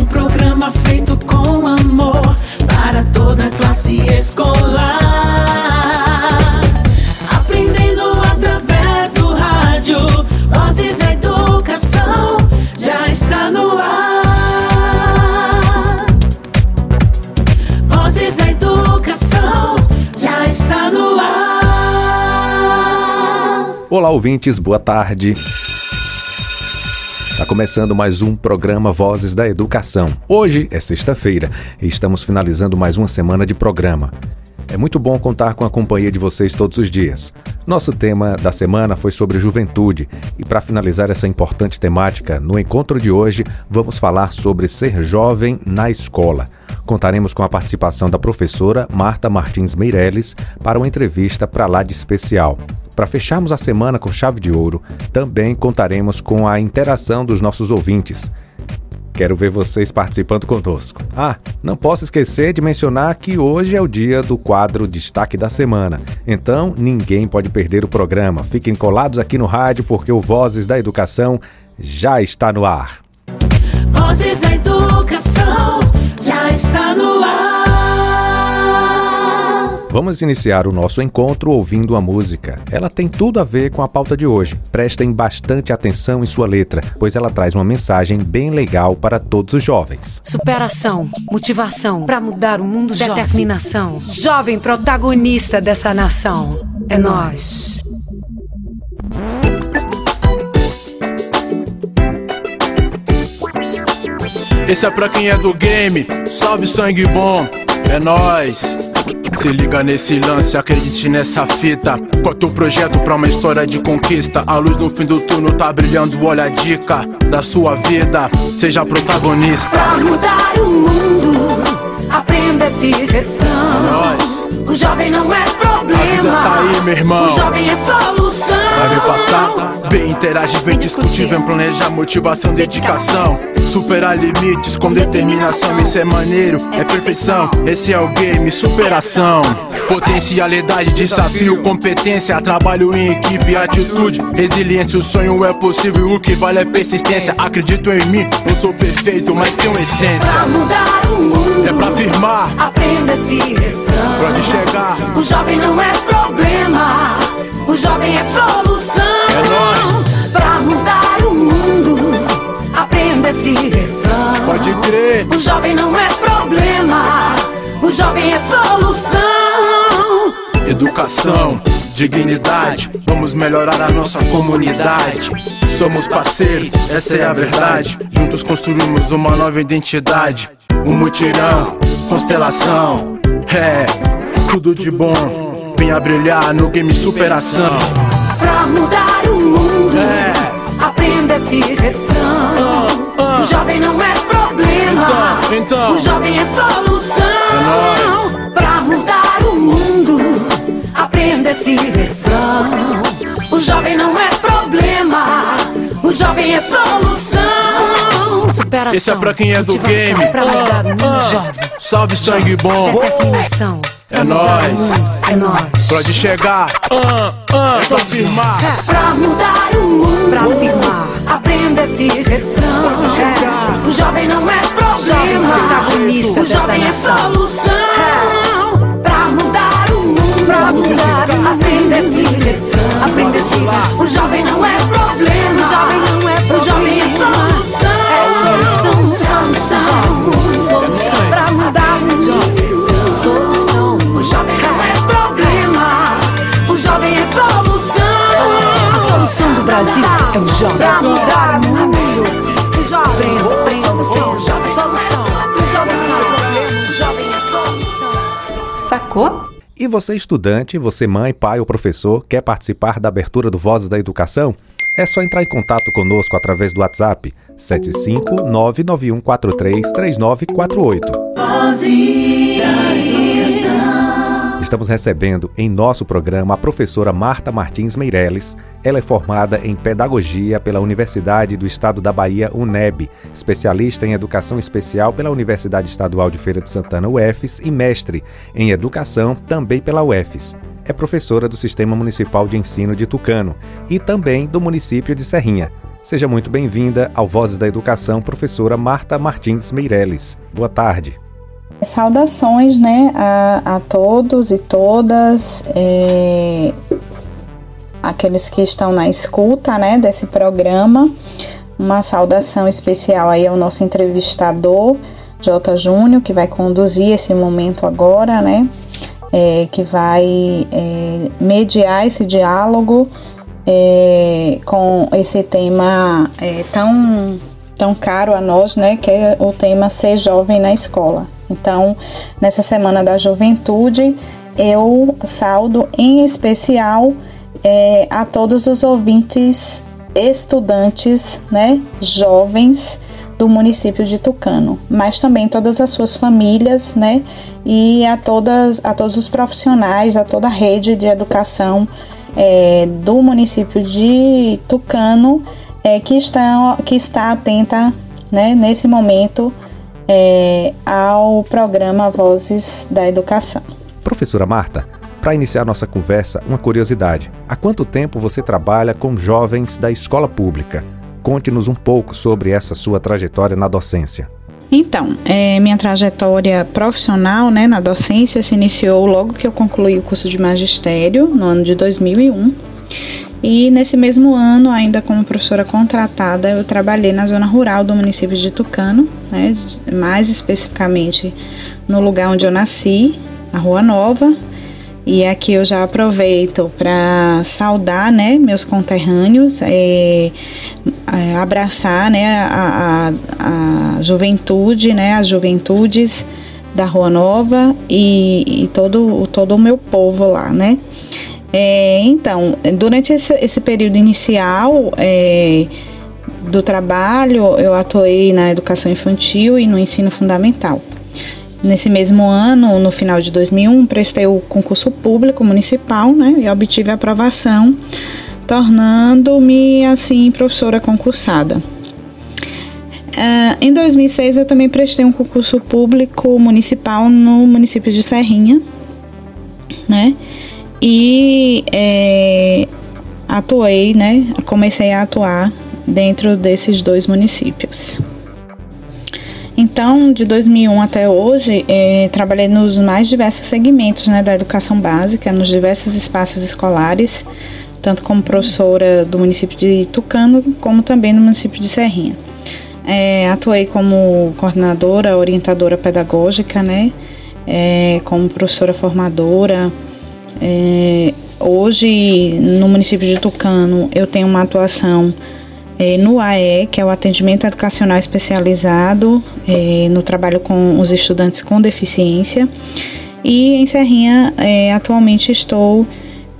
Um programa feito com amor para toda a classe escolar. Aprendendo através do rádio, vozes da educação já está no ar. Vozes da educação já está no ar. Olá, ouvintes, boa tarde. Está começando mais um programa Vozes da Educação. Hoje é sexta-feira e estamos finalizando mais uma semana de programa. É muito bom contar com a companhia de vocês todos os dias. Nosso tema da semana foi sobre juventude e para finalizar essa importante temática, no encontro de hoje vamos falar sobre ser jovem na escola. Contaremos com a participação da professora Marta Martins Meirelles para uma entrevista para lá de especial. Para fecharmos a semana com chave de ouro, também contaremos com a interação dos nossos ouvintes. Quero ver vocês participando conosco. Ah, não posso esquecer de mencionar que hoje é o dia do quadro Destaque da Semana. Então, ninguém pode perder o programa. Fiquem colados aqui no rádio porque o Vozes da Educação já está no ar. Vozes da educação já está no ar. Vamos iniciar o nosso encontro ouvindo a música. Ela tem tudo a ver com a pauta de hoje. Prestem bastante atenção em sua letra, pois ela traz uma mensagem bem legal para todos os jovens. Superação, motivação para mudar o mundo, determinação. Jovem protagonista dessa nação. É nós. Esse é pra quem é do game, salve sangue bom, é nóis. Se liga nesse lance, acredite nessa fita. É teu projeto pra uma história de conquista? A luz no fim do túnel tá brilhando, olha a dica da sua vida. Seja protagonista. Pra mudar o mundo, aprenda esse refrão. Nós. O jovem não é vida problema. tá aí, meu irmão. O jovem é solução. Vai ver passar, vem interagir, vem discutir, vem planejar, motivação, dedicação. Superar limites com determinação, isso é maneiro, é perfeição. Esse é o game, superação. Potencialidade, desafio, competência, trabalho em equipe, atitude, resiliência. O sonho é possível, o que vale é persistência. Acredito em mim, eu sou perfeito, mas tenho Pra essência. mudar o mundo, É pra firmar, aprenda esse refrão. pra onde chegar. O jovem não é problema, o jovem é solução. É. Pra mudar o mundo, aprenda esse refrão. Pode crer. O jovem não é problema, o jovem é solução. Educação, dignidade, vamos melhorar a nossa comunidade. Somos parceiros, essa é a verdade. Juntos construímos uma nova identidade. Um mutirão, constelação, é tudo de bom. Venha brilhar no game superação. Pra mudar o mundo, É. aprenda esse refrão. ah. O jovem não é problema, Então, então. o jovem é solução. É nóis. Pra mudar o mundo, aprenda esse refrão. O jovem não é problema, o jovem é solução. Superação. Esse é pra quem é do game. Pra mudar o mundo, Ah, ah. jovem. Salve sangue bom. É nóis. É nós. Pode chegar, ah, ah, pra firmar. Pra mudar o mundo, Pra afirmar. aprenda esse refrão. O jovem não é problema, protagonista o jovem é solução. Pra mudar o mundo, Pra mudar o mundo. aprenda esse refrão. Aprenda esse refrão. O jovem não é problema, O jovem não é o jovem é problema. solução. É solução, solução. Solução. Pra mudar o mundo. Solução. A solução do Brasil é o jovem. Pra mudar o mundo. O jovem. Aprenda, solução. Solução. O jovem é problema. O jovem é solução. Sacou? E você, estudante, você, mãe, pai ou professor, quer participar da abertura do Vozes da Educação? É só entrar em contato conosco através do WhatsApp 75991433948. Estamos recebendo em nosso programa a professora Marta Martins Meirelles. Ela é formada em Pedagogia pela Universidade do Estado da Bahia, UNEB, especialista em Educação Especial pela Universidade Estadual de Feira de Santana, UFES, e mestre em Educação também pela UFES. É professora do Sistema Municipal de Ensino de Tucano e também do município de Serrinha. Seja muito bem-vinda ao Vozes da Educação, professora Marta Martins Meirelles. Boa tarde. Saudações né, a, a todos e todas, é, aqueles que estão na escuta né, desse programa. Uma saudação especial aí ao nosso entrevistador, J. Júnior, que vai conduzir esse momento agora, né? É, que vai é, mediar esse diálogo é, com esse tema é, tão, tão caro a nós, né? Que é o tema Ser Jovem na Escola. Então, nessa Semana da Juventude, eu saldo em especial é, a todos os ouvintes estudantes, né, jovens do município de Tucano, mas também todas as suas famílias, né, e a todas, a todos os profissionais, a toda a rede de educação é, do município de Tucano, é, que está que está atenta, né, nesse momento é, ao programa Vozes da Educação. Professora Marta, para iniciar nossa conversa, uma curiosidade: há quanto tempo você trabalha com jovens da escola pública? Conte-nos um pouco sobre essa sua trajetória na docência. Então, é, minha trajetória profissional né, na docência se iniciou logo que eu concluí o curso de magistério, no ano de 2001. E nesse mesmo ano, ainda como professora contratada, eu trabalhei na zona rural do município de Tucano, né, mais especificamente no lugar onde eu nasci, a Rua Nova, e aqui eu já aproveito para saudar, né, meus conterrâneos, é, é, abraçar, né, a, a, a, juventude, né, as juventudes da Rua Nova e, e todo, todo o meu povo lá, né. É, então, durante esse, esse período inicial é, do trabalho, eu atuei na educação infantil e no ensino fundamental. Nesse mesmo ano, no final de 2001, prestei o concurso público municipal né, e obtive a aprovação, tornando-me, assim, professora concursada. Uh, em 2006, eu também prestei um concurso público municipal no município de Serrinha, né? E é, atuei, né? Comecei a atuar dentro desses dois municípios. Então, de 2001 até hoje, é, trabalhei nos mais diversos segmentos né, da educação básica, nos diversos espaços escolares, tanto como professora do município de Tucano, como também no município de Serrinha. É, atuei como coordenadora, orientadora pedagógica, né, é, como professora formadora. É, hoje, no município de Tucano, eu tenho uma atuação é, no AE, que é o atendimento educacional especializado é, no trabalho com os estudantes com deficiência. E em Serrinha, é, atualmente estou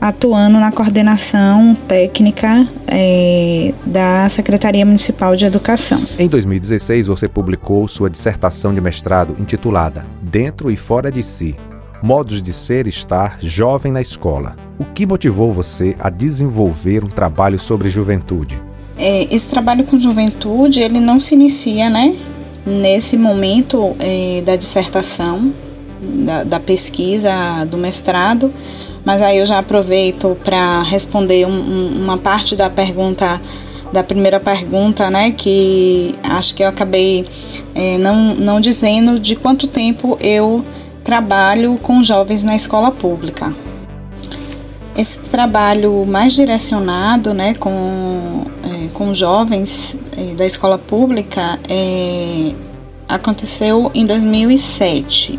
atuando na coordenação técnica é, da Secretaria Municipal de Educação. Em 2016, você publicou sua dissertação de mestrado intitulada Dentro e Fora de Si. Modos de ser e estar jovem na escola. O que motivou você a desenvolver um trabalho sobre juventude? é, esse trabalho com juventude ele não se inicia, né, nesse momento é, da dissertação, da, da, pesquisa, do mestrado, mas aí eu já aproveito para responder um, um, uma parte da pergunta da primeira pergunta, né, que acho que eu acabei é, não, não dizendo de quanto tempo eu trabalho com jovens na escola pública. Esse trabalho mais direcionado, né, com com jovens eh, da escola pública eh, aconteceu em 2007.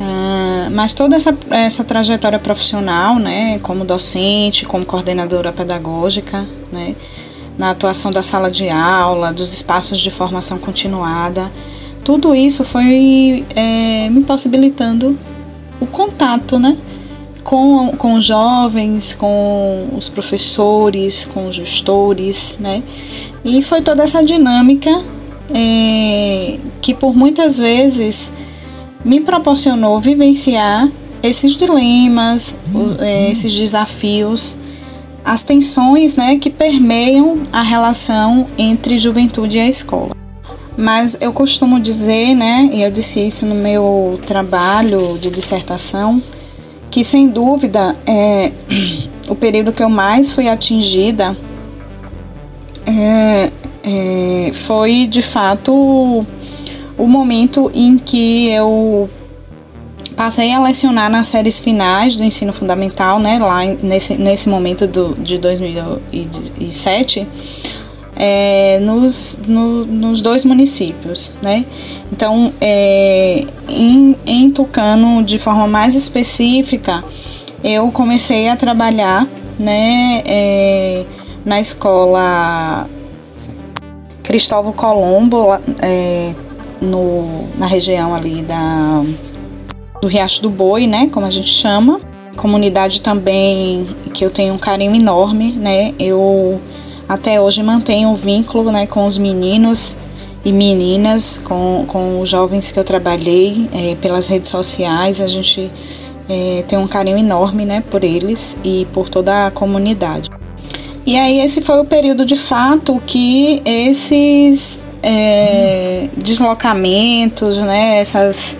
Uh, mas toda essa, essa trajetória profissional, né, como docente, como coordenadora pedagógica, né, na atuação da sala de aula, dos espaços de formação continuada, tudo isso foi é, me possibilitando o contato, né, com, com os jovens, com os professores, com os gestores, né? E foi toda essa dinâmica é, que por muitas vezes me proporcionou vivenciar esses dilemas, uhum. é, esses desafios, as tensões né, que permeiam a relação entre juventude e a escola. Mas eu costumo dizer, né, e eu disse isso no meu trabalho de dissertação, que sem dúvida é o período que eu mais fui atingida é, é, foi de fato o momento em que eu passei a lecionar nas séries finais do ensino fundamental, né, lá nesse, nesse momento do, de 2007, é, nos, no, nos dois municípios, né? Então, é, em, em Tucano, de forma mais específica, eu comecei a trabalhar, né, é, na escola Cristóvão Colombo, é, no, na região ali da, do Riacho do Boi, né, como a gente chama. Comunidade também que eu tenho um carinho enorme, né, eu até hoje mantenho um vínculo, né, com os meninos e meninas, com, com os jovens que eu trabalhei é, pelas redes sociais, a gente é, tem um carinho enorme, né, por eles e por toda a comunidade. E aí esse foi o período de fato que esses é, deslocamentos, né, essas,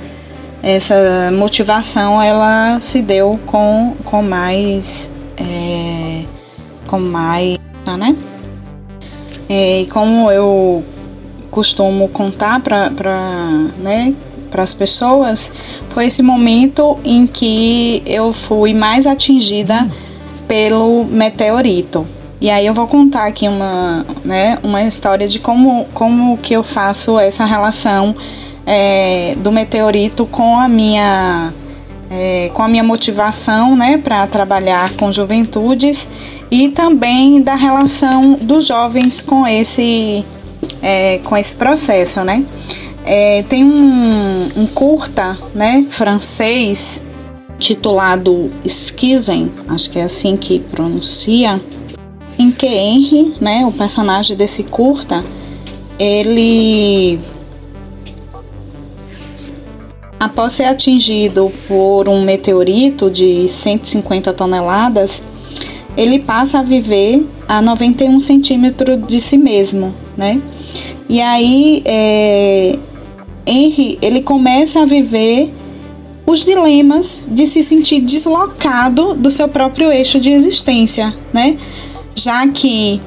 essa motivação, ela se deu com, com mais, é, com mais, né? É, e como eu costumo contar para né, para as pessoas, foi esse momento em que eu fui mais atingida pelo meteorito. E aí eu vou contar aqui uma, né, uma história de como, como que eu faço essa relação é, do meteorito com a minha é, com a minha motivação né, para trabalhar com juventudes e também da relação dos jovens com esse, é, com esse processo. Né? É, tem um, um, curta né, francês titulado Skizen, acho que é assim que pronuncia, em que Henry, né, o personagem desse curta, ele após ser atingido por um meteorito de 150 toneladas, ele passa a viver a 91 centímetros de si mesmo, né? E aí, é, Henry, ele começa a viver os dilemas de se sentir deslocado do seu próprio eixo de existência, né? já que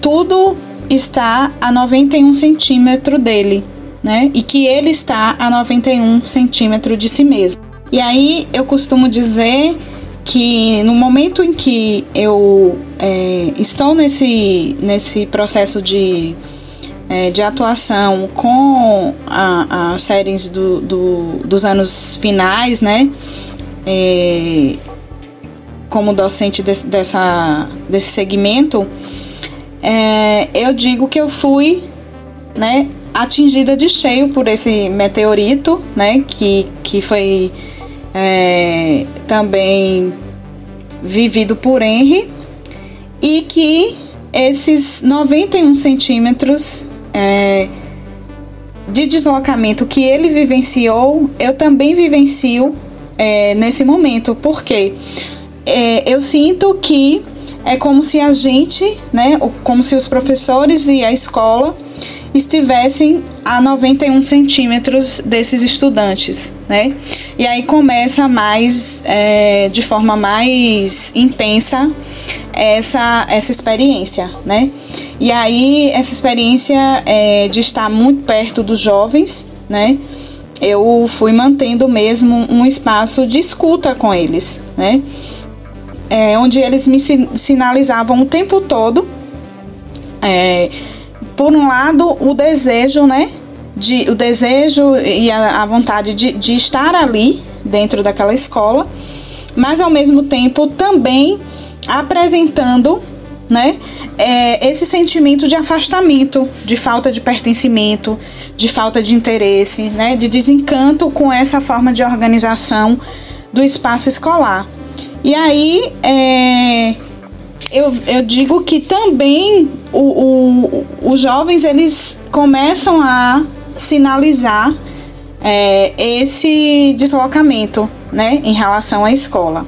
tudo está a 91 centímetros dele, né? E que ele está a 91 centímetros de si mesmo. E aí eu costumo dizer que no momento em que eu é, estou nesse, nesse processo de, é, de atuação com as séries do, do, dos anos finais, né? É, como docente de, dessa, desse segmento, é, eu digo que eu fui né, atingida de cheio por esse meteorito, né, que, que foi é, também vivido por Henry, e que esses 91 centímetros é, de deslocamento que ele vivenciou, eu também vivencio é, nesse momento. Porque é, eu sinto que é como se a gente, né, como se os professores e a escola estivessem a 91 centímetros desses estudantes, né? E aí começa mais, é, de forma mais intensa, essa, essa experiência, né? E aí essa experiência é, de estar muito perto dos jovens, né? Eu fui mantendo mesmo um espaço de escuta com eles, né? é, onde eles me sinalizavam o tempo todo, é, por um lado, o desejo, né? De, o desejo e a, a vontade de, de estar ali dentro daquela escola, mas ao mesmo tempo também apresentando né, é, esse sentimento de afastamento, de falta de pertencimento, de falta de interesse, né, de desencanto com essa forma de organização do espaço escolar. E aí, é, eu, eu digo que também o, o, os jovens eles começam a sinalizar é, esse deslocamento né, em relação à escola.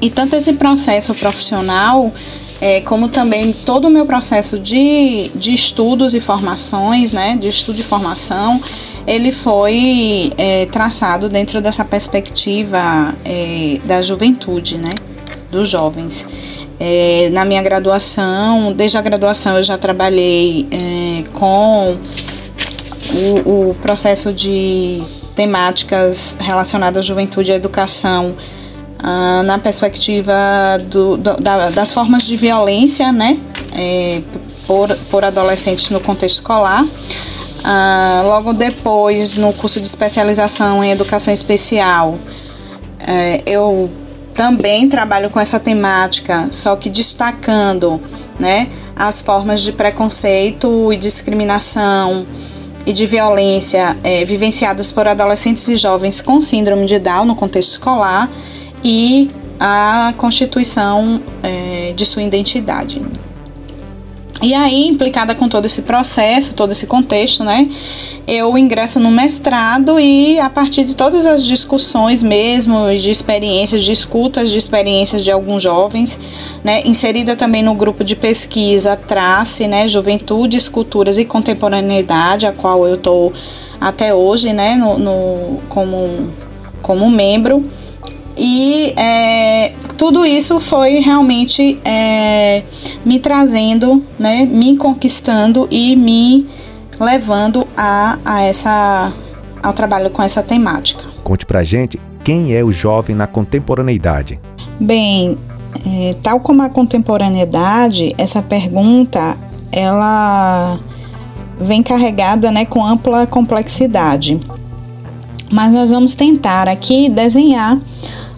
E tanto esse processo profissional, é, como também todo o meu processo de, de estudos e formações, né, de estudo e formação, ele foi é, traçado dentro dessa perspectiva é, da juventude, né? Dos jovens. É, na minha graduação, desde a graduação eu já trabalhei é, com o, o, processo de temáticas relacionadas à juventude e à educação ah, na perspectiva do, do, da, das formas de violência, né, é, por, por adolescentes no contexto escolar. Ah, logo depois, no curso de especialização em educação especial, é, eu também trabalho com essa temática, só que destacando né, as formas de preconceito e discriminação e de violência é, vivenciadas por adolescentes e jovens com síndrome de Down no contexto escolar e a constituição é, de sua identidade. E aí, implicada com todo esse processo, todo esse contexto, né, eu ingresso no mestrado e a partir de todas as discussões mesmo, de experiências, de escutas de experiências de alguns jovens, né, inserida também no grupo de pesquisa Trace, né, Juventude, Esculturas e Contemporaneidade, a qual eu estou até hoje, né, no, no, como, como membro. E é, tudo isso foi realmente é, me trazendo, né, me conquistando e me levando a, a essa, ao trabalho com essa temática. Conte pra gente quem é o jovem na contemporaneidade. Bem, é, tal como a contemporaneidade, essa pergunta ela vem carregada né, com ampla complexidade. Mas nós vamos tentar aqui desenhar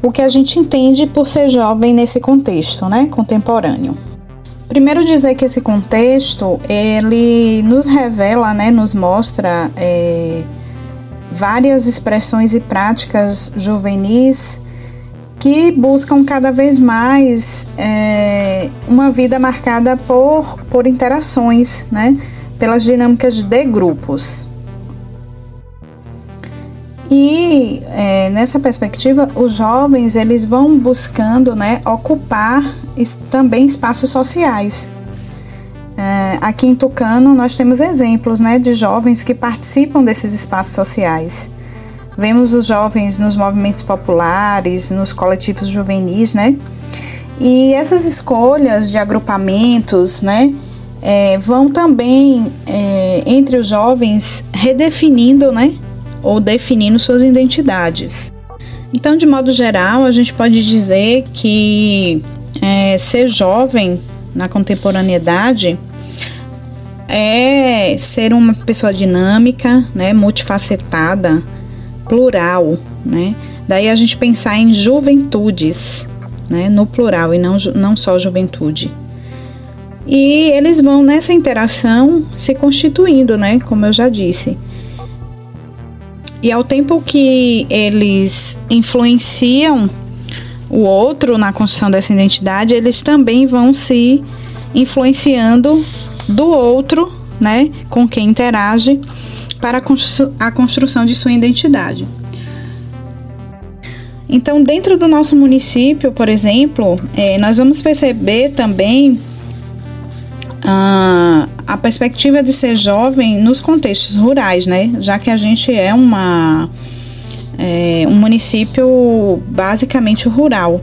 o que a gente entende por ser jovem nesse contexto, né, contemporâneo. Primeiro dizer que esse contexto ele nos revela, né, nos mostra é, várias expressões e práticas juvenis que buscam cada vez mais é, uma vida marcada por, por interações, né, pelas dinâmicas de grupos. E é, nessa perspectiva, os jovens eles vão buscando né, ocupar também espaços sociais. É, aqui em Tucano nós temos exemplos né, de jovens que participam desses espaços sociais. Vemos os jovens nos movimentos populares, nos coletivos juvenis, né? E essas escolhas de agrupamentos, né, é, vão também é, entre os jovens redefinindo, né, ou definindo suas identidades. Então, de modo geral, a gente pode dizer que é, ser jovem na contemporaneidade é ser uma pessoa dinâmica, né, multifacetada, plural, né? Daí a gente pensar em juventudes, né, no plural e não, não só juventude. E eles vão nessa interação se constituindo, né, como eu já disse. E ao tempo que eles influenciam o outro na construção dessa identidade, eles também vão se influenciando do outro, né, com quem interage, para a construção de sua identidade. Então, dentro do nosso município, por exemplo, é, nós vamos perceber também ah, a perspectiva de ser jovem nos contextos rurais, né? Já que a gente é uma é, um município basicamente rural.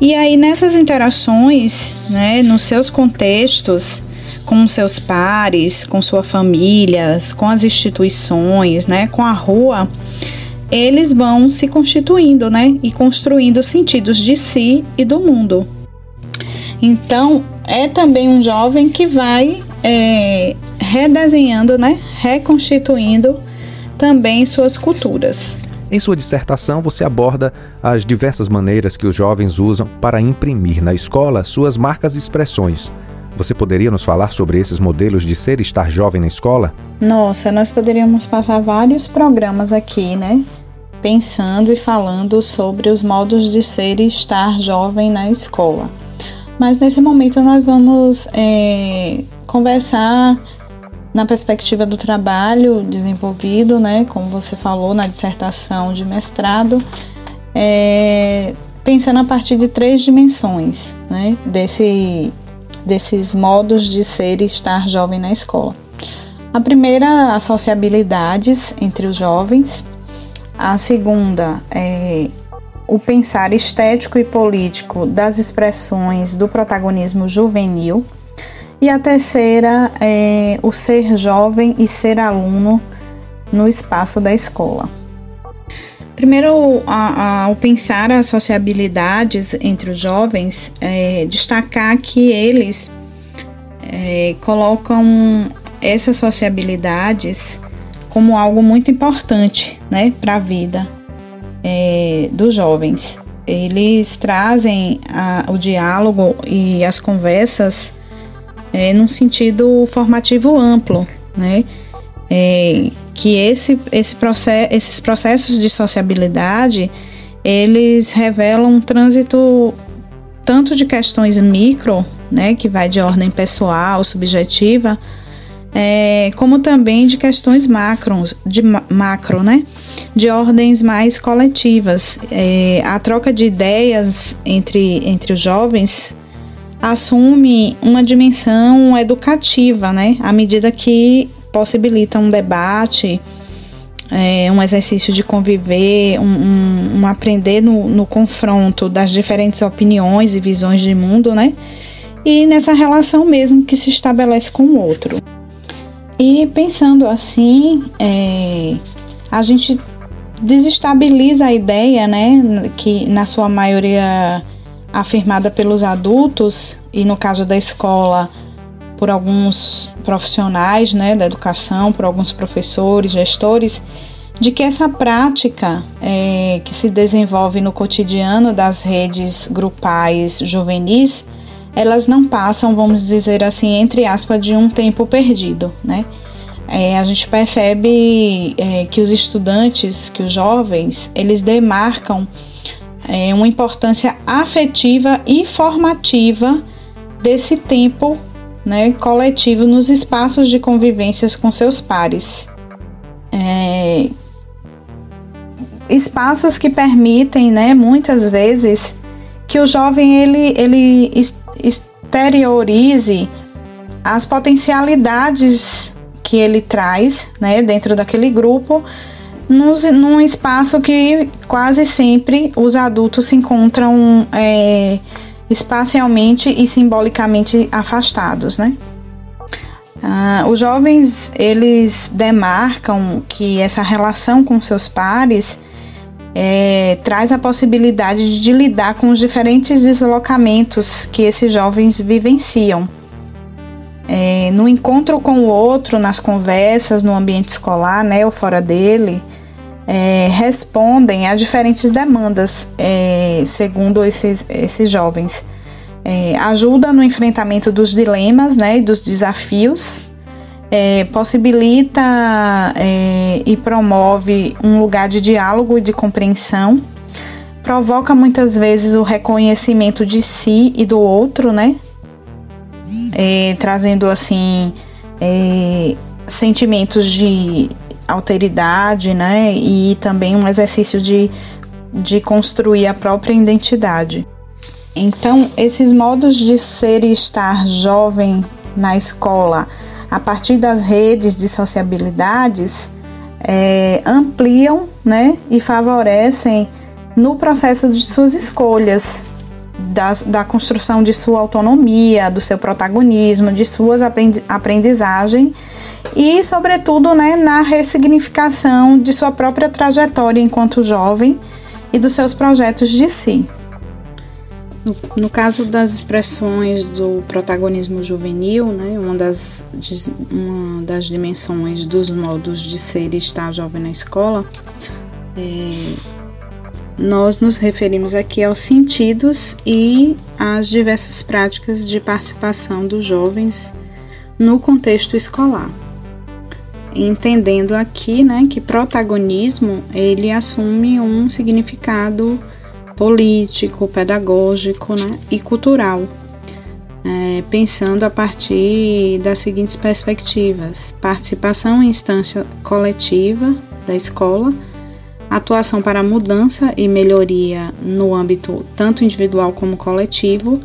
E aí nessas interações, né, nos seus contextos, com seus pares, com suas famílias, com as instituições, né, com a rua, eles vão se constituindo, né, e construindo sentidos de si e do mundo. Então, é também um jovem que vai é, redesenhando, né, reconstituindo também suas culturas. Em sua dissertação, você aborda as diversas maneiras que os jovens usam para imprimir na escola suas marcas e expressões. Você poderia nos falar sobre esses modelos de ser e estar jovem na escola? Nossa, nós poderíamos passar vários programas aqui, né? Pensando e falando sobre os modos de ser e estar jovem na escola. Mas nesse momento nós vamos é, conversar na perspectiva do trabalho desenvolvido, né, como você falou na dissertação de mestrado, é, pensando a partir de três dimensões, né, desse, desses modos de ser e estar jovem na escola. A primeira, as sociabilidades entre os jovens. A segunda é o pensar estético e político das expressões do protagonismo juvenil. E a terceira é o ser jovem e ser aluno no espaço da escola. Primeiro, ao pensar as sociabilidades entre os jovens, é, destacar que eles é, colocam essas sociabilidades como algo muito importante né, para a vida é, dos jovens. Eles trazem a, o diálogo e as conversas é, num sentido formativo amplo, né? É, que esse, esse process, esses processos de sociabilidade eles revelam um trânsito tanto de questões micro, né, que vai de ordem pessoal, subjetiva, é, como também de questões macro, de macro, né, de ordens mais coletivas. É, a troca de ideias entre, entre os jovens assume uma dimensão educativa, né, à medida que possibilita um debate, é, um exercício de conviver, um, um, um aprender no, no, confronto das diferentes opiniões e visões de mundo, né? E nessa relação mesmo que se estabelece com o outro. E pensando assim, é, a gente desestabiliza a ideia, né, que na sua maioria afirmada pelos adultos e no caso da escola por alguns profissionais né, da educação, por alguns professores, gestores, de que essa prática é, que se desenvolve no cotidiano das redes grupais juvenis, elas não passam, vamos dizer assim, entre aspas, de um tempo perdido, né? É, a gente percebe é, que os estudantes, que os jovens, eles demarcam é, uma importância afetiva e formativa desse tempo né, coletivo nos espaços de convivências com seus pares. É, espaços que permitem, né, muitas vezes, que o jovem ele, ele exteriorize as potencialidades que ele traz né, dentro daquele grupo, nos, num espaço que quase sempre os adultos se encontram é, espacialmente e simbolicamente afastados, né? Ah, os jovens eles demarcam que essa relação com seus pares é, traz a possibilidade de lidar com os diferentes deslocamentos que esses jovens vivenciam. É, no encontro com o outro, nas conversas, no ambiente escolar, né, ou fora dele, é, respondem a diferentes demandas, é, segundo esses, esses jovens. É, ajuda no enfrentamento dos dilemas né, e dos desafios, é, possibilita é, e promove um lugar de diálogo e de compreensão, provoca muitas vezes o reconhecimento de si e do outro, né? É, trazendo assim sentimentos de alteridade, né? E também um exercício de, de construir a própria identidade. Então, esses modos de ser e estar jovem na escola, a partir das redes de sociabilidades, é, ampliam né, e favorecem no processo de suas escolhas, das, da construção de sua autonomia, do seu protagonismo, de suas aprendizagem e, sobretudo, né, na ressignificação de sua própria trajetória enquanto jovem e dos seus projetos de si. No, caso das expressões do protagonismo juvenil, né, uma, das, uma das dimensões dos modos de ser e estar jovem na escola, é, nós nos referimos aqui aos sentidos e às diversas práticas de participação dos jovens no contexto escolar. Entendendo aqui, né, que protagonismo ele assume um significado político, pedagógico, né, e cultural, é, pensando a partir das seguintes perspectivas: participação em instância coletiva da escola, atuação para mudança e melhoria no âmbito tanto individual como coletivo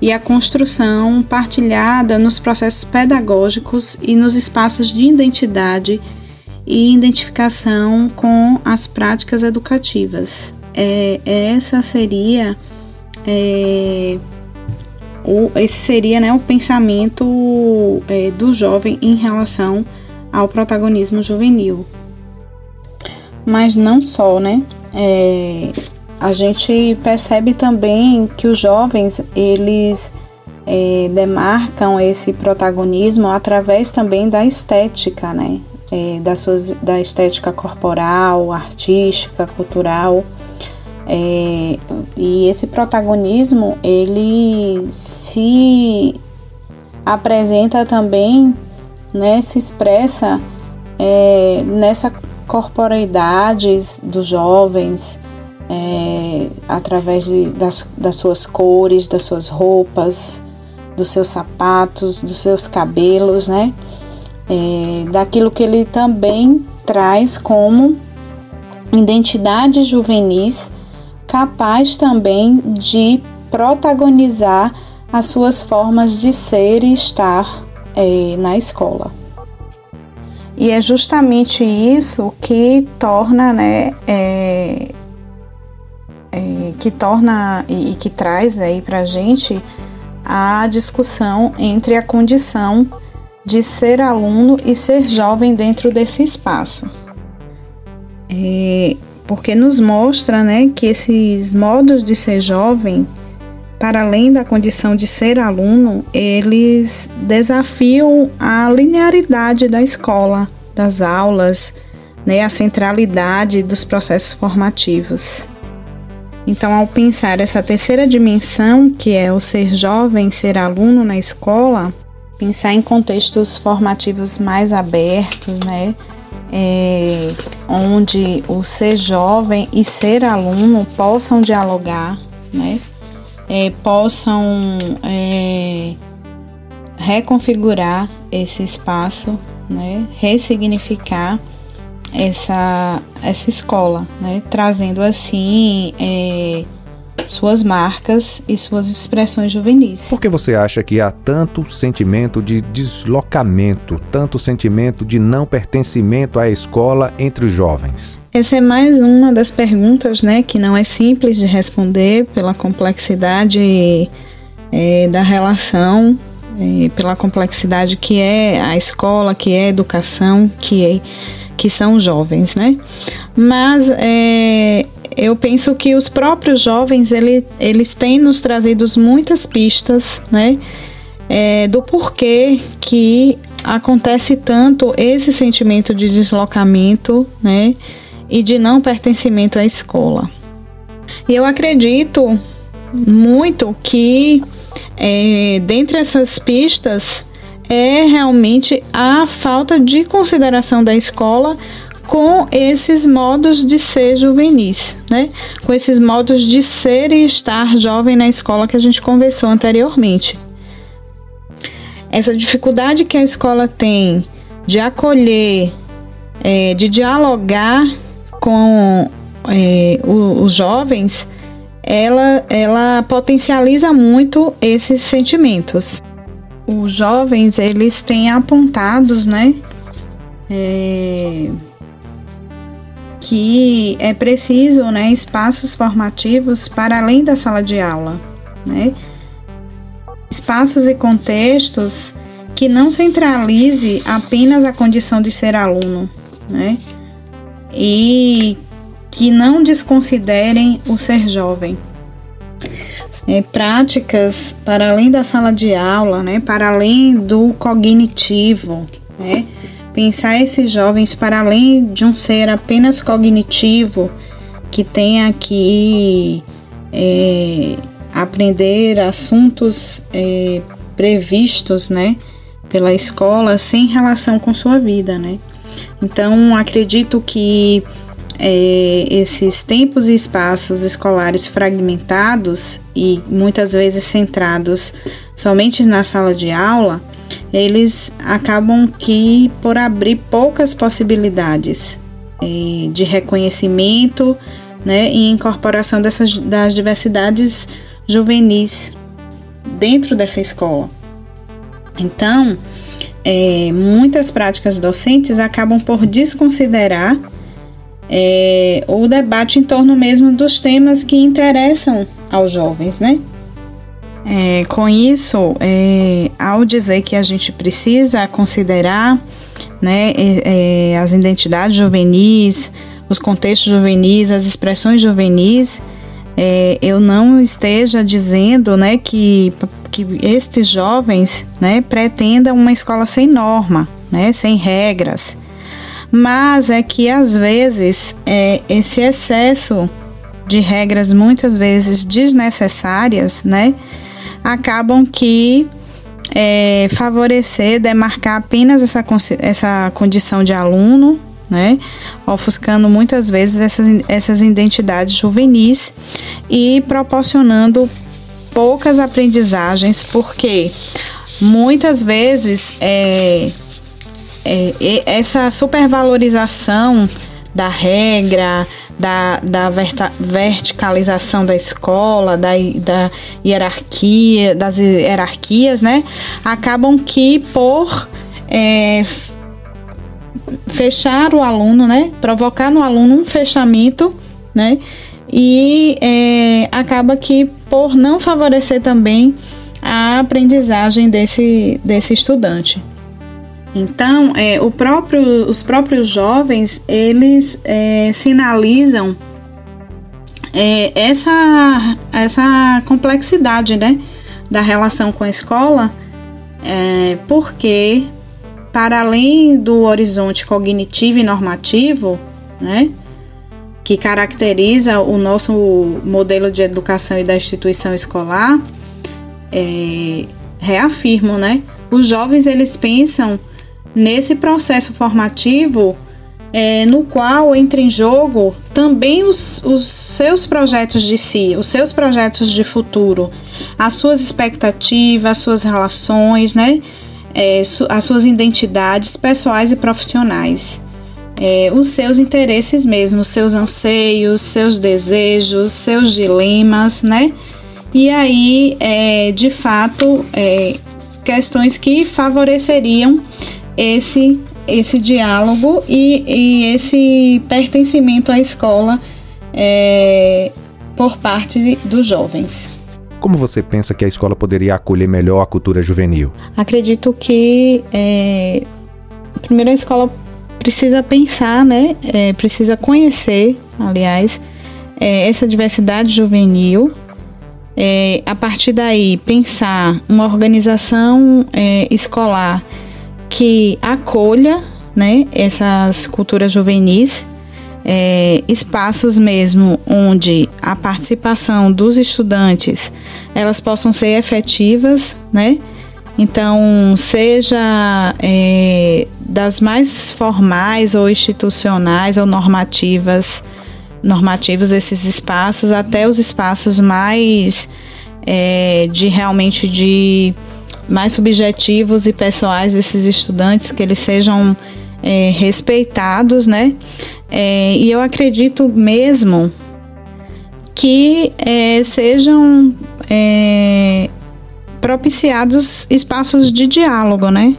e a construção partilhada nos processos pedagógicos e nos espaços de identidade e identificação com as práticas educativas. É, essa seria é, o, esse seria né, o pensamento é, do jovem em relação ao protagonismo juvenil. Mas não só, né? É, a gente percebe também que os jovens eles é, demarcam esse protagonismo através também da estética, né? É, da, da estética corporal, artística, cultural. É, e esse protagonismo ele se apresenta também, né, se expressa é, nessa corporeidade dos jovens, é, através de, das, das suas cores, das suas roupas, dos seus sapatos, dos seus cabelos, né? É, daquilo que ele também traz como identidade juvenis capaz também de protagonizar as suas formas de ser e estar é, na escola. E é justamente isso que torna, né, é, é, que torna e, e que traz aí para gente a discussão entre a condição de ser aluno e ser jovem dentro desse espaço. É, porque nos mostra né, que esses modos de ser jovem, para além da condição de ser aluno, eles desafiam a linearidade da escola, das aulas, né, a centralidade dos processos formativos. Então, ao pensar essa terceira dimensão, que é o ser jovem, ser aluno na escola, pensar em contextos formativos mais abertos, né? É, onde o ser jovem e ser aluno possam dialogar, né? É, possam é, reconfigurar esse espaço, né? ressignificar essa, essa escola, né? trazendo assim é, suas marcas e suas expressões juvenis. Por que você acha que há tanto sentimento de deslocamento, tanto sentimento de não pertencimento à escola entre os jovens? Essa é mais uma das perguntas, né, que não é simples de responder pela complexidade é, da relação, é, pela complexidade que é a escola, que é a educação, que é que são jovens, né? Mas é, eu penso que os próprios jovens ele, eles têm nos trazido muitas pistas, né, é, do porquê que acontece tanto esse sentimento de deslocamento, né, e de não pertencimento à escola. E eu acredito muito que é, dentre essas pistas é realmente a falta de consideração da escola com esses modos de ser juvenis, né? Com esses modos de ser e estar jovem na escola que a gente conversou anteriormente. Essa dificuldade que a escola tem de acolher, é, de dialogar com é, os jovens, ela, ela potencializa muito esses sentimentos. Os jovens, eles têm apontados, né? É, que é preciso né, espaços formativos para além da sala de aula, né? espaços e contextos que não centralize apenas a condição de ser aluno, né? E que não desconsiderem o ser jovem. É, práticas para além da sala de aula, né? Para além do cognitivo, né? Pensar esses jovens para além de um ser apenas cognitivo, que tenha que é, aprender assuntos é, previstos, né, pela escola sem relação com sua vida, né. Então, acredito que é, esses tempos e espaços escolares fragmentados e muitas vezes centrados somente na sala de aula, eles acabam que por abrir poucas possibilidades é, de reconhecimento né, e incorporação dessas, das diversidades juvenis dentro dessa escola. Então, é, muitas práticas docentes acabam por desconsiderar é, o debate em torno mesmo dos temas que interessam aos jovens, né? É, com isso, é, ao dizer que a gente precisa considerar né, é, as identidades juvenis, os contextos juvenis, as expressões juvenis, é, eu não esteja dizendo né, que, que estes jovens né, pretendam uma escola sem norma, né, sem regras, mas é que às vezes é, esse excesso de regras muitas vezes desnecessárias, né, acabam que é, favorecer, demarcar apenas essa, essa condição de aluno, né, ofuscando muitas vezes essas, essas identidades juvenis e proporcionando poucas aprendizagens, porque muitas vezes é, é, essa supervalorização da regra, da, da verticalização da escola, da, da hierarquia, das hierarquias, né, acabam que por é, fechar o aluno, né, provocar no aluno um fechamento, né, e é, acaba que por não favorecer também a aprendizagem desse, desse estudante. Então, é, próprio, os próprios jovens, eles é, sinalizam é, essa, essa complexidade né, da relação com a escola, é, porque, para além do horizonte cognitivo e normativo, né, que caracteriza o nosso modelo de educação e da instituição escolar, é, reafirmo, né, os jovens eles pensam nesse processo formativo é, no qual entra em jogo também os, os seus projetos de si, os seus projetos de futuro, as suas expectativas, as suas relações, né? É, su as suas identidades pessoais e profissionais, é, os seus interesses mesmo, os seus anseios, seus desejos, seus dilemas, né? E aí, é, de fato, é, questões que favoreceriam esse esse diálogo e, e esse pertencimento à escola é, por parte dos jovens. Como você pensa que a escola poderia acolher melhor a cultura juvenil? Acredito que é, primeiro a escola precisa pensar, né? É, precisa conhecer, aliás, é, essa diversidade juvenil. É, a partir daí, pensar uma organização é, escolar que acolha né, essas culturas juvenis, é, espaços mesmo onde a participação dos estudantes elas possam ser efetivas, né? Então, seja é, das mais formais ou institucionais ou normativas, normativos esses espaços, até os espaços mais é, de realmente de mais subjetivos e pessoais desses estudantes, que eles sejam é, respeitados, né? É, e eu acredito mesmo que é, sejam é, propiciados espaços de diálogo, né?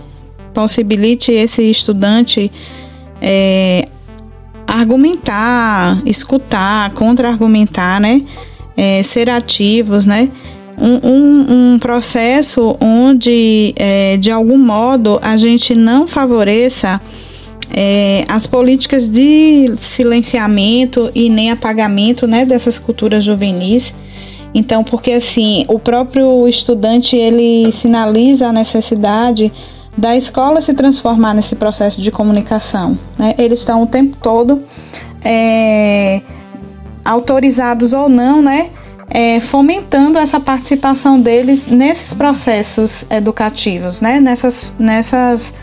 Possibilite esse estudante é, argumentar, escutar, contra-argumentar, né? É, ser ativos, né? Um, um, um processo onde, é, de algum modo, a gente não favoreça é, as políticas de silenciamento e nem apagamento né, dessas culturas juvenis. Então, porque assim, o próprio estudante ele sinaliza a necessidade da escola se transformar nesse processo de comunicação. Né? Eles estão o tempo todo é, autorizados ou não, né? É, fomentando essa participação deles nesses processos educativos, né? nessas, nessas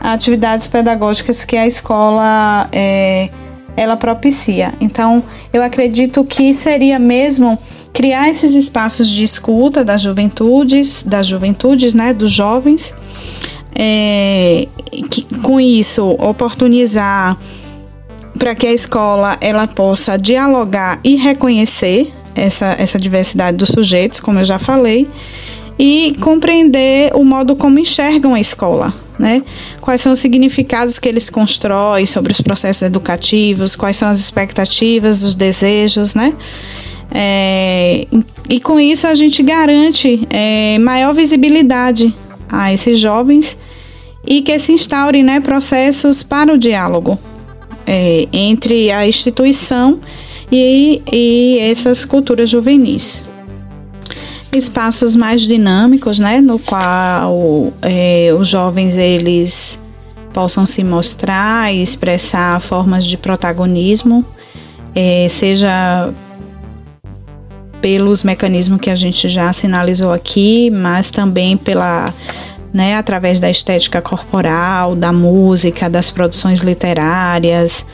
atividades pedagógicas que a escola é, ela propicia. Então, eu acredito que seria mesmo criar esses espaços de escuta das juventudes, das juventudes, né, dos jovens, é, que, com isso oportunizar para que a escola ela possa dialogar e reconhecer essa, essa diversidade dos sujeitos, como eu já falei, e compreender o modo como enxergam a escola. Né? Quais são os significados que eles constroem sobre os processos educativos, quais são as expectativas, os desejos, né? É, e com isso a gente garante é, maior visibilidade a esses jovens e que se instaurem né, processos para o diálogo é, entre a instituição e, e essas culturas juvenis. Espaços mais dinâmicos, né, no qual é, os jovens eles possam se mostrar e expressar formas de protagonismo, é, seja pelos mecanismos que a gente já sinalizou aqui, mas também pela né, através da estética corporal, da música, das produções literárias,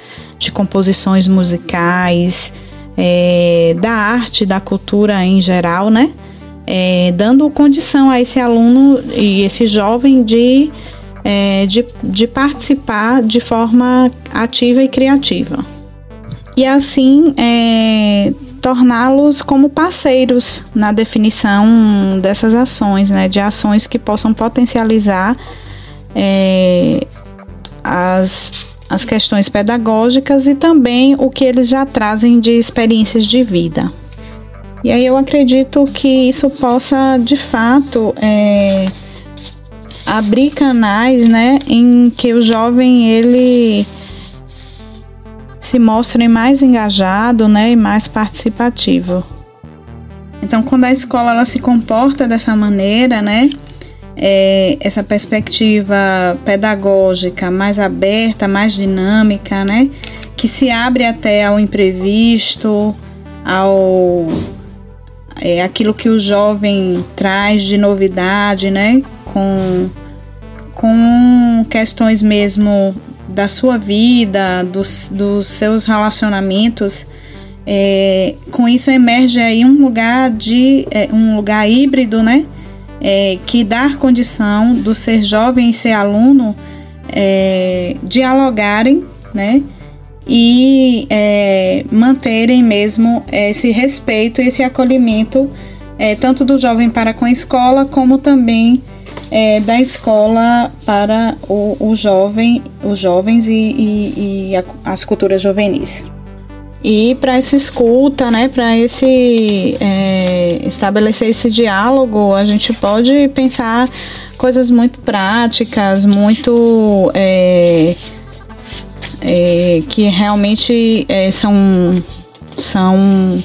de composições musicais, é, da arte, da cultura em geral, né? É, dando condição a esse aluno e esse jovem de, é, de, de participar de forma ativa e criativa. E assim, é, torná-los como parceiros na definição dessas ações, né, de ações que possam potencializar é, as, as questões pedagógicas e também o que eles já trazem de experiências de vida. E aí eu acredito que isso possa, de fato, é, abrir canais, né, em que o jovem ele se mostrem mais engajado né, e mais participativo. Então, quando a escola ela se comporta dessa maneira, né, é, essa perspectiva pedagógica mais aberta, mais dinâmica, né, que se abre até ao imprevisto, ao é, aquilo que o jovem traz de novidade, né, com, com questões mesmo da sua vida, dos, dos seus relacionamentos, é, com isso emerge aí um lugar de é, um lugar híbrido, né? É, que dá condição do ser jovem e ser aluno é, dialogarem, né? E é, manterem mesmo esse respeito, esse acolhimento, é, tanto do jovem para com a escola, como também é, da escola para o, o jovem, os jovens e, e, e a, as culturas juvenis. E para essa escuta, né, para esse é, estabelecer esse diálogo, a gente pode pensar coisas muito práticas, muito é, é, que realmente é, são são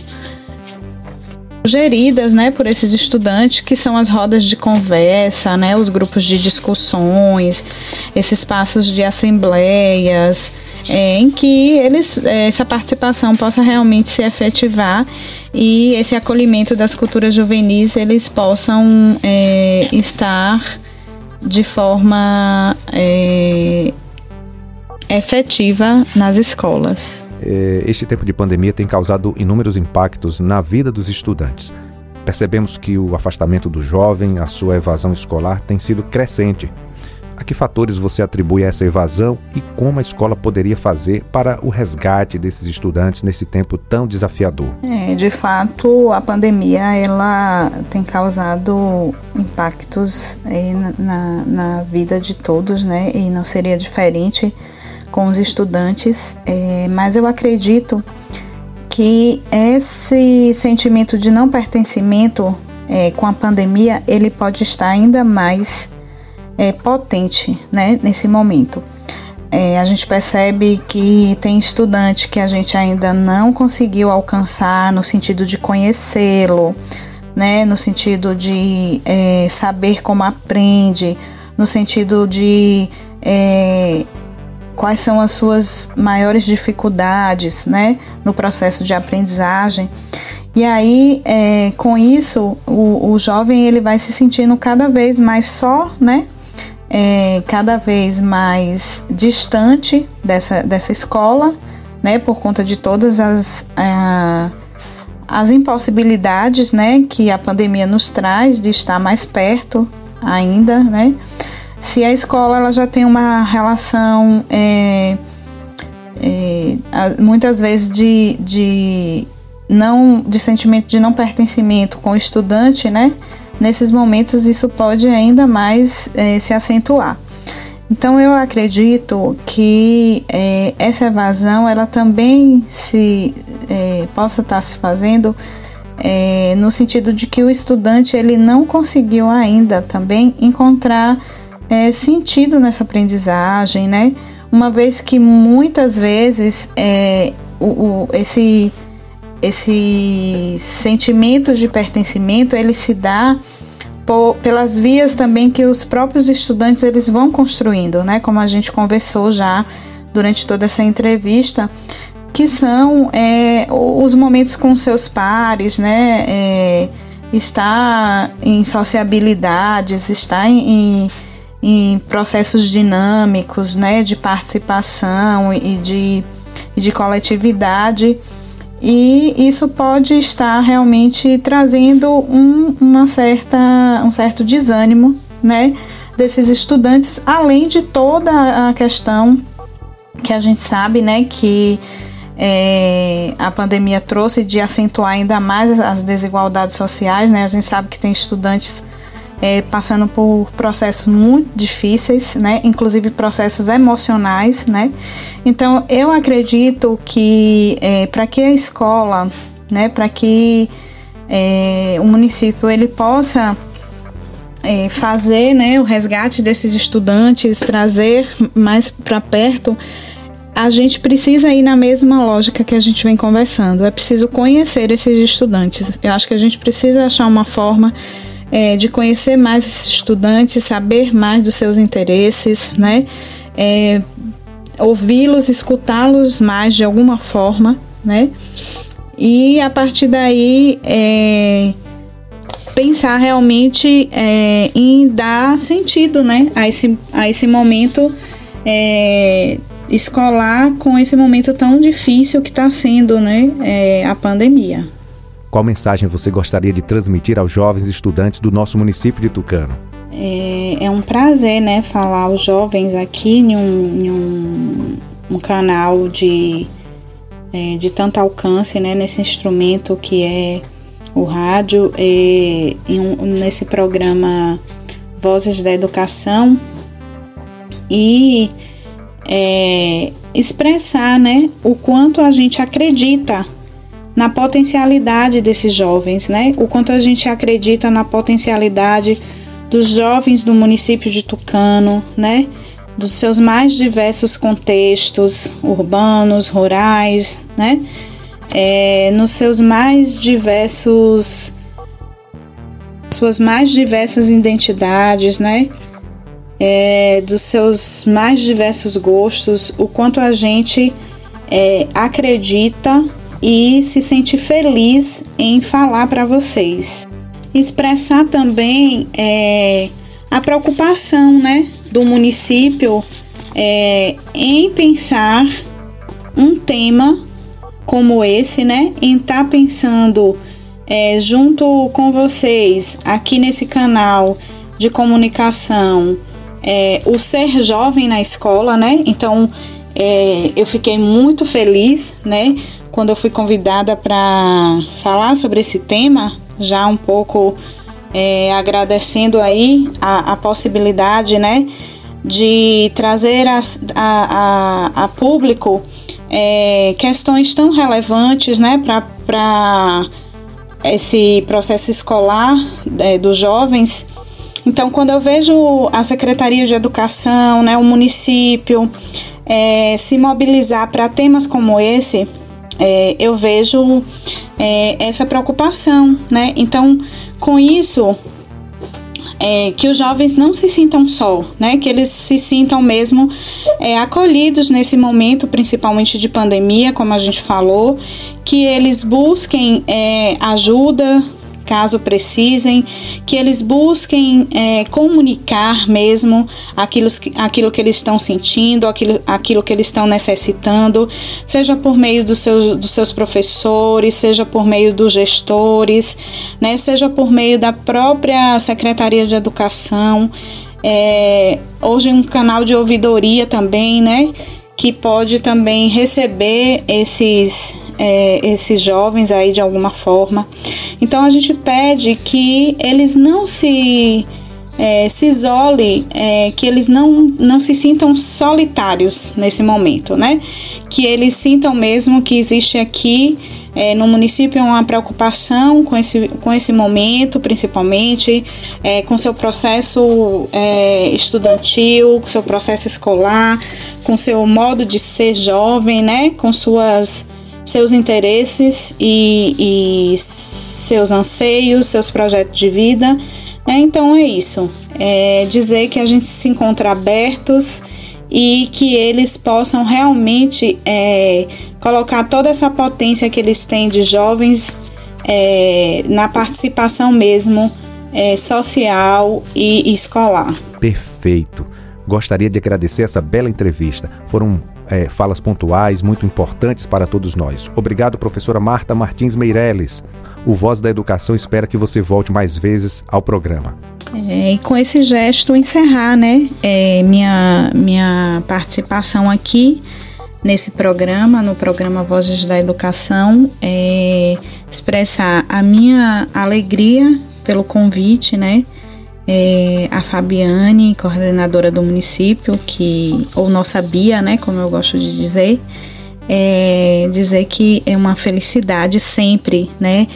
geridas, né, por esses estudantes, que são as rodas de conversa, né, os grupos de discussões, esses espaços de assembleias, é, em que eles, é, essa participação possa realmente se efetivar e esse acolhimento das culturas juvenis eles possam é, estar de forma é, efetiva nas escolas. É, este tempo de pandemia tem causado inúmeros impactos na vida dos estudantes. Percebemos que o afastamento do jovem, a sua evasão escolar tem sido crescente. A que fatores você atribui essa evasão e como a escola poderia fazer para o resgate desses estudantes nesse tempo tão desafiador? É, de fato, a pandemia ela tem causado impactos na, na, na vida de todos, né? E não seria diferente com os estudantes, é, mas eu acredito que esse sentimento de não pertencimento é, com a pandemia ele pode estar ainda mais é, potente né, nesse momento. É, a gente percebe que tem estudante que a gente ainda não conseguiu alcançar no sentido de conhecê-lo, né, no sentido de é, saber como aprende, no sentido de é, quais são as suas maiores dificuldades, né, no processo de aprendizagem. E aí, é, com isso, o, o jovem ele vai se sentindo cada vez mais só, né, é, cada vez mais distante dessa, dessa escola, né, por conta de todas as é, as impossibilidades, né, que a pandemia nos traz de estar mais perto ainda, né, se a escola ela já tem uma relação é, é, muitas vezes de, de não de sentimento de não pertencimento com o estudante, né? Nesses momentos isso pode ainda mais é, se acentuar. Então eu acredito que é, essa evasão ela também se é, possa estar se fazendo é, no sentido de que o estudante ele não conseguiu ainda também encontrar sentido nessa aprendizagem, né? Uma vez que muitas vezes é, o, o, esse esse sentimento de pertencimento ele se dá por, pelas vias também que os próprios estudantes eles vão construindo, né? Como a gente conversou já durante toda essa entrevista, que são é, os momentos com seus pares, né? É, está em sociabilidades, está em, em, processos dinâmicos, né? De participação e de, de coletividade e isso pode estar realmente trazendo um, uma certa, um certo desânimo né, desses estudantes, além de toda a questão que a gente sabe né, que é, a pandemia trouxe de acentuar ainda mais as desigualdades sociais. Né? A gente sabe que tem estudantes é, passando por processos muito difíceis, né? Inclusive processos emocionais, né? Então eu acredito que é, para que a escola, né? Para que é, o município ele possa é, fazer, né? O resgate desses estudantes, trazer mais para perto a gente precisa ir na mesma lógica que a gente vem conversando. É preciso conhecer esses estudantes. Eu acho que a gente precisa achar uma forma é, de conhecer mais esses estudantes, saber mais dos seus interesses, né? É, ouvi-los, escutá-los mais de alguma forma, né? E a partir daí é, pensar realmente é, em dar sentido, né? A esse, a esse momento é, escolar com esse momento tão difícil que está sendo, né? É, a pandemia. Qual mensagem você gostaria de transmitir aos jovens estudantes do nosso município de Tucano? É, é um prazer, né, falar aos jovens aqui em um, em um, um canal de, é, de tanto alcance, né, nesse instrumento que é o rádio, é, um, nesse programa Vozes da Educação e é, expressar, né, o quanto a gente acredita na potencialidade desses jovens, né? O quanto a gente acredita na potencialidade dos jovens do município de Tucano, né? Dos seus mais diversos contextos urbanos, rurais, né? É, nos seus mais diversos suas mais diversas identidades, né? É, dos seus mais diversos gostos, o quanto a gente é, acredita e se sentir feliz em falar para vocês. Expressar também é, a preocupação né, do município é, em pensar um tema como esse, né? Em estar tá pensando é, junto com vocês aqui nesse canal de comunicação é, o ser jovem na escola, né? Então é, eu fiquei muito feliz, né? Quando eu fui convidada para falar sobre esse tema, já um pouco é, agradecendo aí a, a, possibilidade, né, de trazer a, a, a público é, questões tão relevantes, né, para esse processo escolar é, dos jovens. Então, quando eu vejo a Secretaria de Educação, né, o município é, se mobilizar para temas como esse, é, eu vejo é, essa preocupação, né? Então, com isso, é, que os jovens não se sintam só, né? Que eles se sintam mesmo é, acolhidos nesse momento, principalmente de pandemia, como a gente falou, que eles busquem é, ajuda caso precisem, que eles busquem é, comunicar mesmo aquilo, aquilo que eles estão sentindo, aquilo, aquilo que eles estão necessitando, seja por meio do seu, dos seus professores, seja por meio dos gestores, né, seja por meio da própria Secretaria de Educação. É, hoje um canal de ouvidoria também, né? Que pode também receber esses, é, esses jovens aí de alguma forma. Então a gente pede que eles não se é, se isole, é, que eles não, não se sintam solitários nesse momento, né? Que eles sintam mesmo que existe aqui é, no município uma preocupação com esse, com esse momento, principalmente é, com seu processo é, estudantil, com seu processo escolar, com seu modo de ser jovem, né? Com suas seus interesses e, e seus anseios, seus projetos de vida é, então é isso. É dizer que a gente se encontra abertos e que eles possam realmente é, colocar toda essa potência que eles têm de jovens é, na participação mesmo é, social e escolar. Perfeito. Gostaria de agradecer essa bela entrevista. Foram é, falas pontuais, muito importantes para todos nós. Obrigado, professora Marta Martins Meirelles. O Voz da Educação espera que você volte mais vezes ao programa. É, e com esse gesto encerrar, né, é, minha, minha participação aqui nesse programa, no programa Vozes da Educação, é, expressar a minha alegria pelo convite, né, é, a Fabiane, coordenadora do município, que ou nossa Bia, né, como eu gosto de dizer, é, dizer que é uma felicidade sempre, né,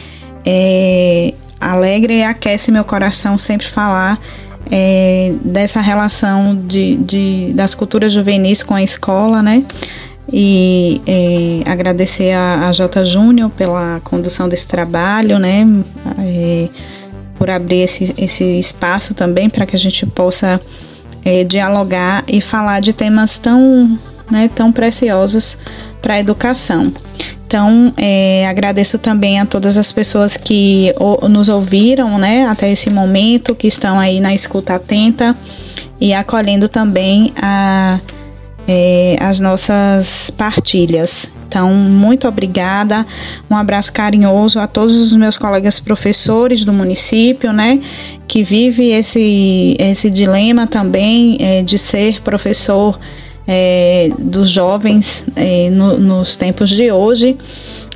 é, alegra e aquece meu coração sempre falar é, dessa relação de, de, das culturas juvenis com a escola, né? E é, agradecer a, a J. Júnior pela condução desse trabalho, né? É, por abrir esse, esse espaço também para que a gente possa é, dialogar e falar de temas tão, né, tão preciosos para a educação. Então, é, agradeço também a todas as pessoas que o, nos ouviram né, até esse momento, que estão aí na escuta atenta e acolhendo também a, é, as nossas partilhas. Então, muito obrigada. Um abraço carinhoso a todos os meus colegas professores do município, né? Que vive esse, esse dilema também é, de ser professor é, dos jovens é, no, nos tempos de hoje.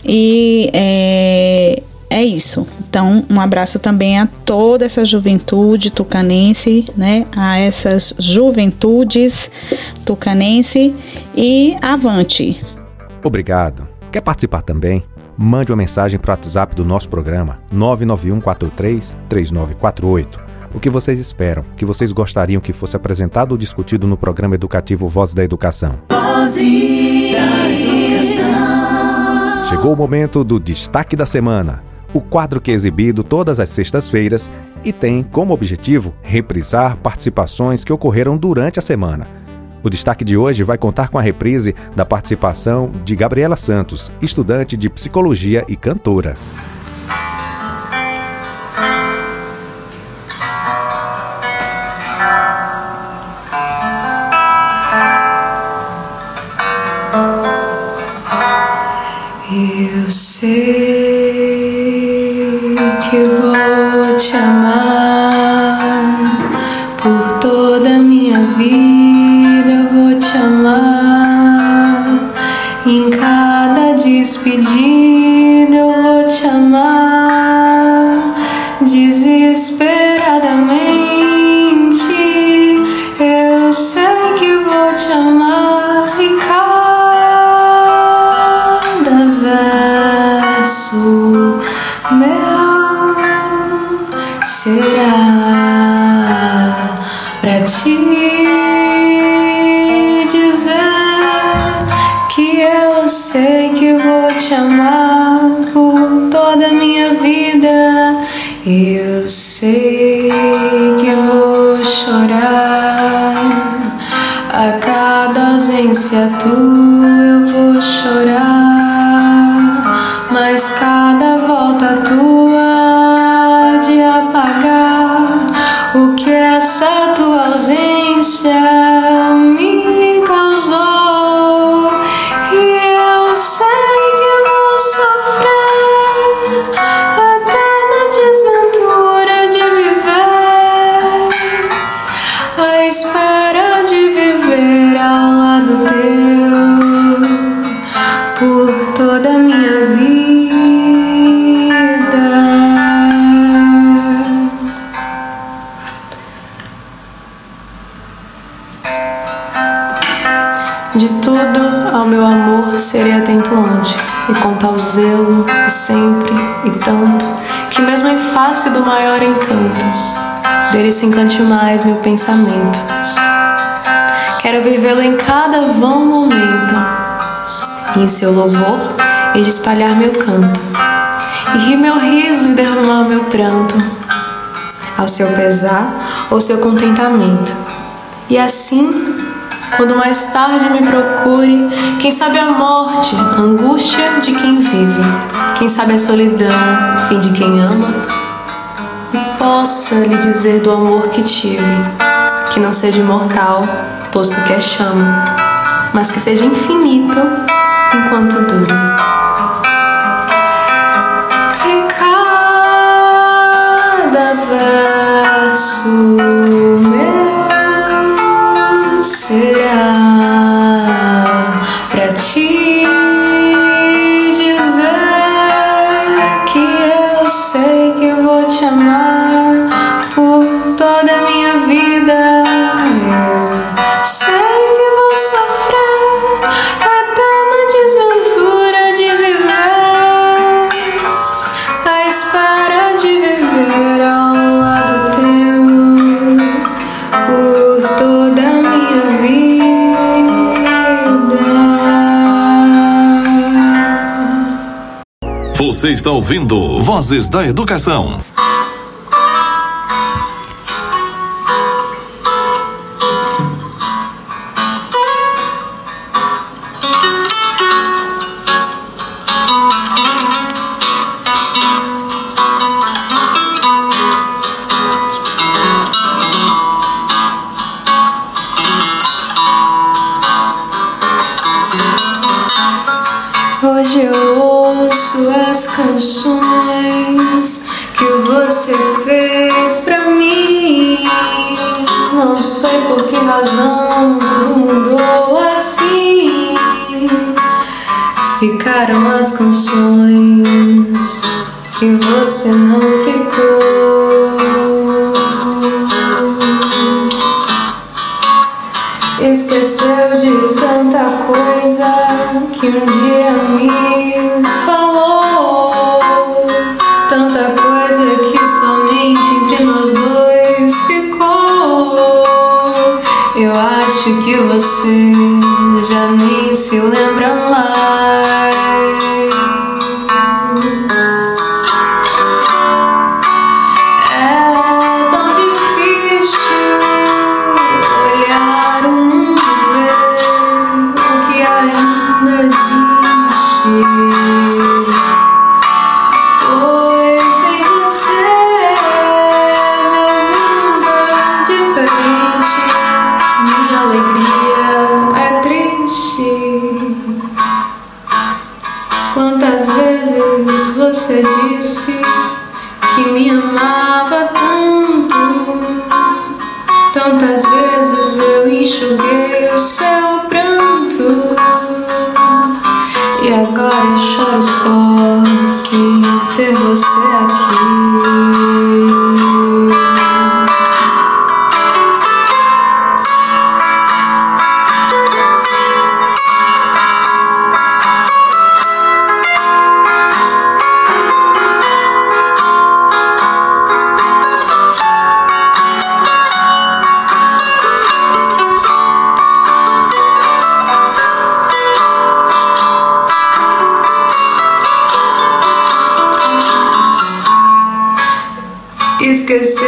E é, isso. Então, um abraço também a toda essa juventude tucanense, né? A essas juventudes tucanense e avante. Obrigado. Quer participar também? Mande uma mensagem para o WhatsApp do nosso programa 99143 3948. O que vocês esperam? Que vocês gostariam que fosse apresentado ou discutido no programa educativo Voz da Educação? Voz da Educação. Chegou o momento do destaque da semana. O quadro que é exibido todas as sextas-feiras e tem como objetivo reprisar participações que ocorreram durante a semana. O destaque de hoje vai contar com a reprise da participação de Gabriela Santos, estudante de psicologia e cantora. Eu sei De tudo ao meu amor serei atento antes, e com tal zelo, e sempre, e tanto, que mesmo em face do maior encanto, dele se encante mais meu pensamento. Quero vivê-lo em cada vão momento, e em seu louvor e de espalhar meu canto, e rir meu riso e derramar meu pranto, ao seu pesar ou seu contentamento. E assim, quando mais tarde me procure, quem sabe a morte, a angústia de quem vive, quem sabe a solidão, fim de quem ama, e possa lhe dizer do amor que tive, que não seja imortal, posto que é chama, mas que seja infinito enquanto dura. E cada verso será pra ti Você está ouvindo Vozes da Educação. Você não ficou. Esqueceu de tanta coisa que um dia me falou. Tanta coisa que somente entre nós dois ficou. Eu acho que você já nem se lembra mais. Agora eu choro só sem ter você aqui. Esqueceu de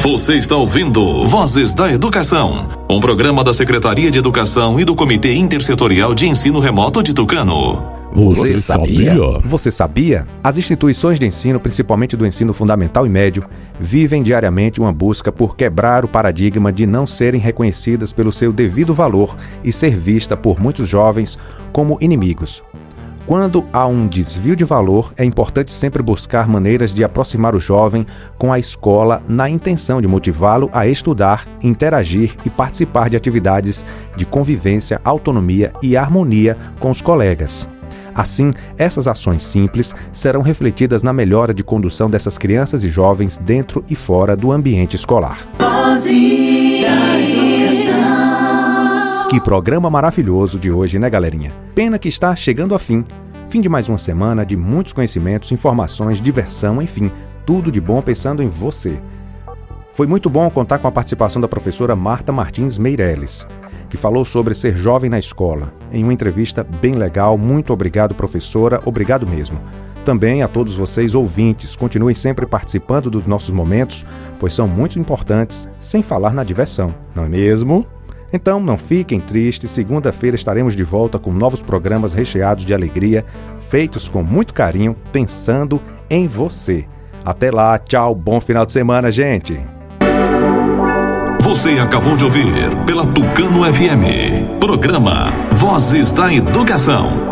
Você está ouvindo Vozes da Educação, um programa da Secretaria de Educação e do Comitê Intersetorial de Ensino Remoto de Tucano. Você sabia? Você sabia? As instituições de ensino, principalmente do ensino fundamental e médio, vivem diariamente uma busca por quebrar o paradigma de não serem reconhecidas pelo seu devido valor e ser vista por muitos jovens como inimigos. Quando há um desvio de valor, é importante sempre buscar maneiras de aproximar o jovem com a escola na intenção de motivá-lo a estudar, interagir e participar de atividades de convivência, autonomia e harmonia com os colegas. Assim, essas ações simples serão refletidas na melhora de condução dessas crianças e jovens dentro e fora do ambiente escolar. Que programa maravilhoso de hoje, né, galerinha? Pena que está chegando a fim. Fim de mais uma semana de muitos conhecimentos, informações, diversão, enfim, tudo de bom pensando em você. Foi muito bom contar com a participação da professora Marta Martins Meirelles que falou sobre ser jovem na escola, em uma entrevista bem legal. Muito obrigado, professora, obrigado mesmo. Também a todos vocês ouvintes, continuem sempre participando dos nossos momentos, pois são muito importantes, sem falar na diversão, não é mesmo? Então não fiquem tristes, segunda-feira estaremos de volta com novos programas recheados de alegria, feitos com muito carinho, pensando em você. Até lá, tchau, bom final de semana, gente! Você acabou de ouvir pela Tucano FM. Programa Vozes da Educação.